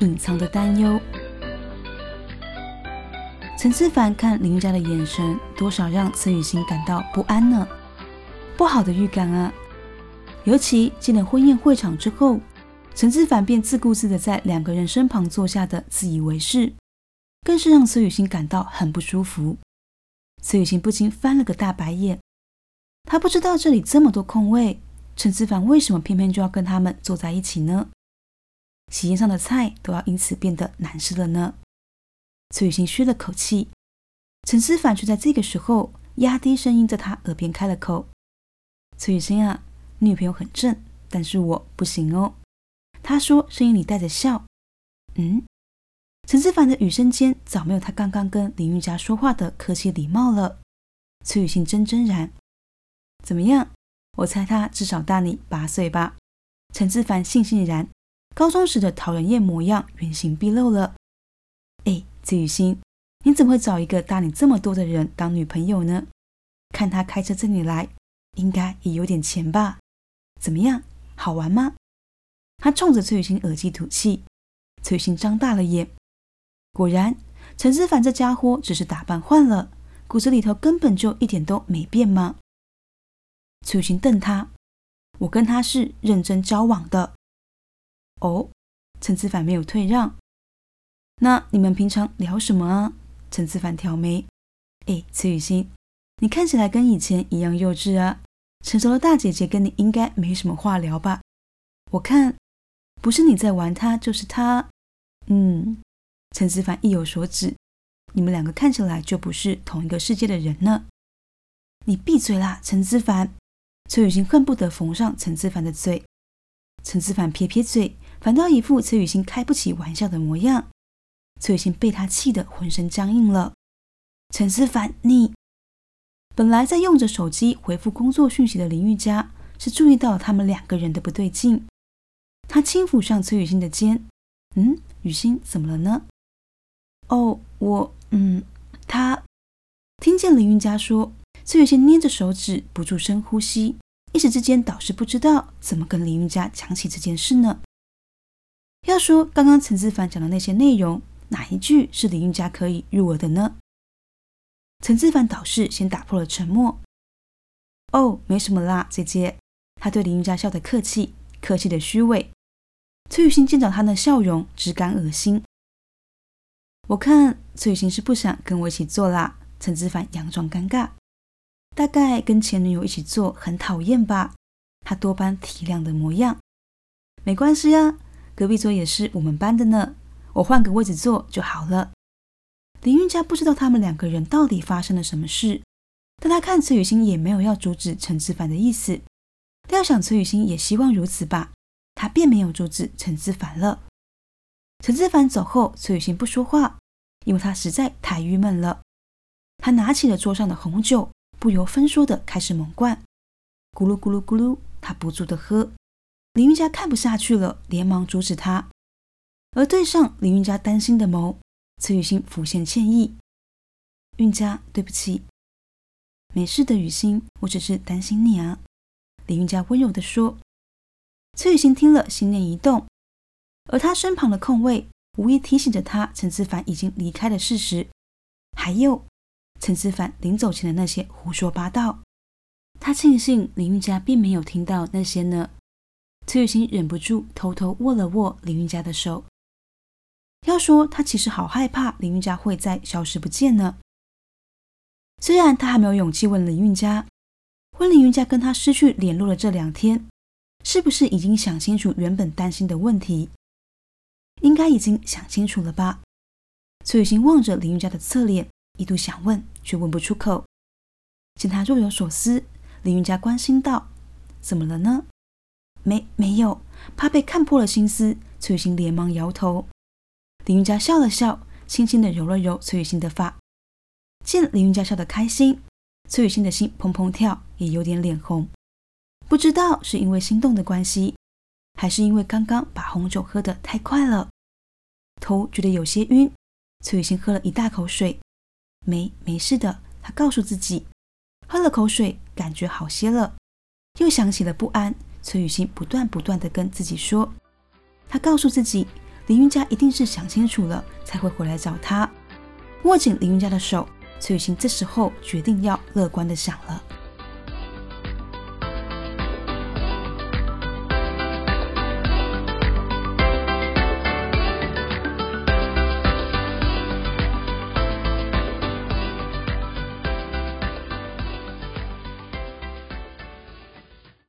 隐藏的担忧。陈思凡看林家的眼神，多少让崔雨欣感到不安呢？不好的预感啊！尤其进了婚宴会场之后，陈思凡便自顾自的在两个人身旁坐下的自以为是，更是让崔雨欣感到很不舒服。崔雨欣不禁翻了个大白眼，她不知道这里这么多空位，陈思凡为什么偏偏就要跟他们坐在一起呢？席宴上的菜都要因此变得难吃了呢。崔雨欣吁了口气，陈思凡却在这个时候压低声音在他耳边开了口：“崔雨欣啊。”你女朋友很正，但是我不行哦。他说，声音里带着笑。嗯，陈思凡的语声间早没有他刚刚跟林玉佳说话的客气礼貌了。崔雨欣真真然，怎么样？我猜他至少大你八岁吧？陈思凡悻悻然，高中时的讨人厌模样原形毕露了。哎，崔雨欣，你怎么会找一个大你这么多的人当女朋友呢？看他开车这里来，应该也有点钱吧？怎么样，好玩吗？他冲着崔雨欣耳机吐气，崔雨欣张大了眼。果然，陈思凡这家伙只是打扮换了，骨子里头根本就一点都没变吗？崔雨欣瞪他：“我跟他是认真交往的。”哦，陈子凡没有退让。那你们平常聊什么啊？陈子凡挑眉：“哎，崔雨欣，你看起来跟以前一样幼稚啊。”成熟的大姐姐跟你应该没什么话聊吧？我看不是你在玩他，就是他。嗯，陈子凡意有所指，你们两个看起来就不是同一个世界的人呢。你闭嘴啦，陈子凡！崔雨欣恨不得缝上陈子凡的嘴。陈子凡撇撇嘴，反倒一副崔雨欣开不起玩笑的模样。崔雨欣被他气得浑身僵硬了。陈思凡，你。本来在用着手机回复工作讯息的林玉佳，是注意到他们两个人的不对劲。他轻抚上崔雨欣的肩：“嗯，雨欣怎么了呢？”“哦，我……嗯，他……”听见林玉佳说，崔雨欣捏着手指，不住深呼吸，一时之间倒是不知道怎么跟林玉佳讲起这件事呢。要说刚刚陈志凡讲的那些内容，哪一句是林玉佳可以入耳的呢？陈志凡导师先打破了沉默。哦，没什么啦，姐姐。他对林玉佳笑得客气，客气的虚伪。崔雨欣见到他那笑容，只感恶心。我看崔雨欣是不想跟我一起做啦。陈志凡佯装尴尬，大概跟前女友一起做很讨厌吧。他多半体谅的模样。没关系啊，隔壁桌也是我们班的呢。我换个位置坐就好了。林韵佳不知道他们两个人到底发生了什么事，但他看崔雨欣也没有要阻止陈志凡的意思。料想崔雨欣也希望如此吧，他便没有阻止陈志凡了。陈志凡走后，崔雨欣不说话，因为他实在太郁闷了。他拿起了桌上的红酒，不由分说的开始猛灌，咕噜咕噜咕噜，他不住的喝。林韵佳看不下去了，连忙阻止他，而对上林韵佳担心的眸。崔雨欣浮现歉意：“韵佳，对不起。”“没事的，雨欣，我只是担心你啊。”李韵佳温柔地说。崔雨欣听了，心念一动，而他身旁的空位无疑提醒着他陈思凡已经离开的事实，还有陈思凡临走前的那些胡说八道。他庆幸林韵佳并没有听到那些呢。崔雨欣忍不住偷偷握了握林韵佳的手。要说他其实好害怕林韵佳会再消失不见呢。虽然他还没有勇气问林韵佳，问林韵佳跟他失去联络的这两天，是不是已经想清楚原本担心的问题？应该已经想清楚了吧？崔雨欣望着林韵佳的侧脸，一度想问，却问不出口。见他若有所思，林韵佳关心道：“怎么了呢？”“没，没有。”怕被看破了心思，崔雨欣连忙摇头。林云佳笑了笑，轻轻的揉了揉崔雨欣的发。见林云佳笑得开心，崔雨欣的心砰砰跳，也有点脸红。不知道是因为心动的关系，还是因为刚刚把红酒喝得太快了，头觉得有些晕。崔雨欣喝了一大口水，没没事的，她告诉自己。喝了口水，感觉好些了，又想起了不安。崔雨欣不断不断的跟自己说，她告诉自己，林云家一定是想清楚了才会回来找她。握紧林云家的手，崔雨欣这时候决定要乐观的想了。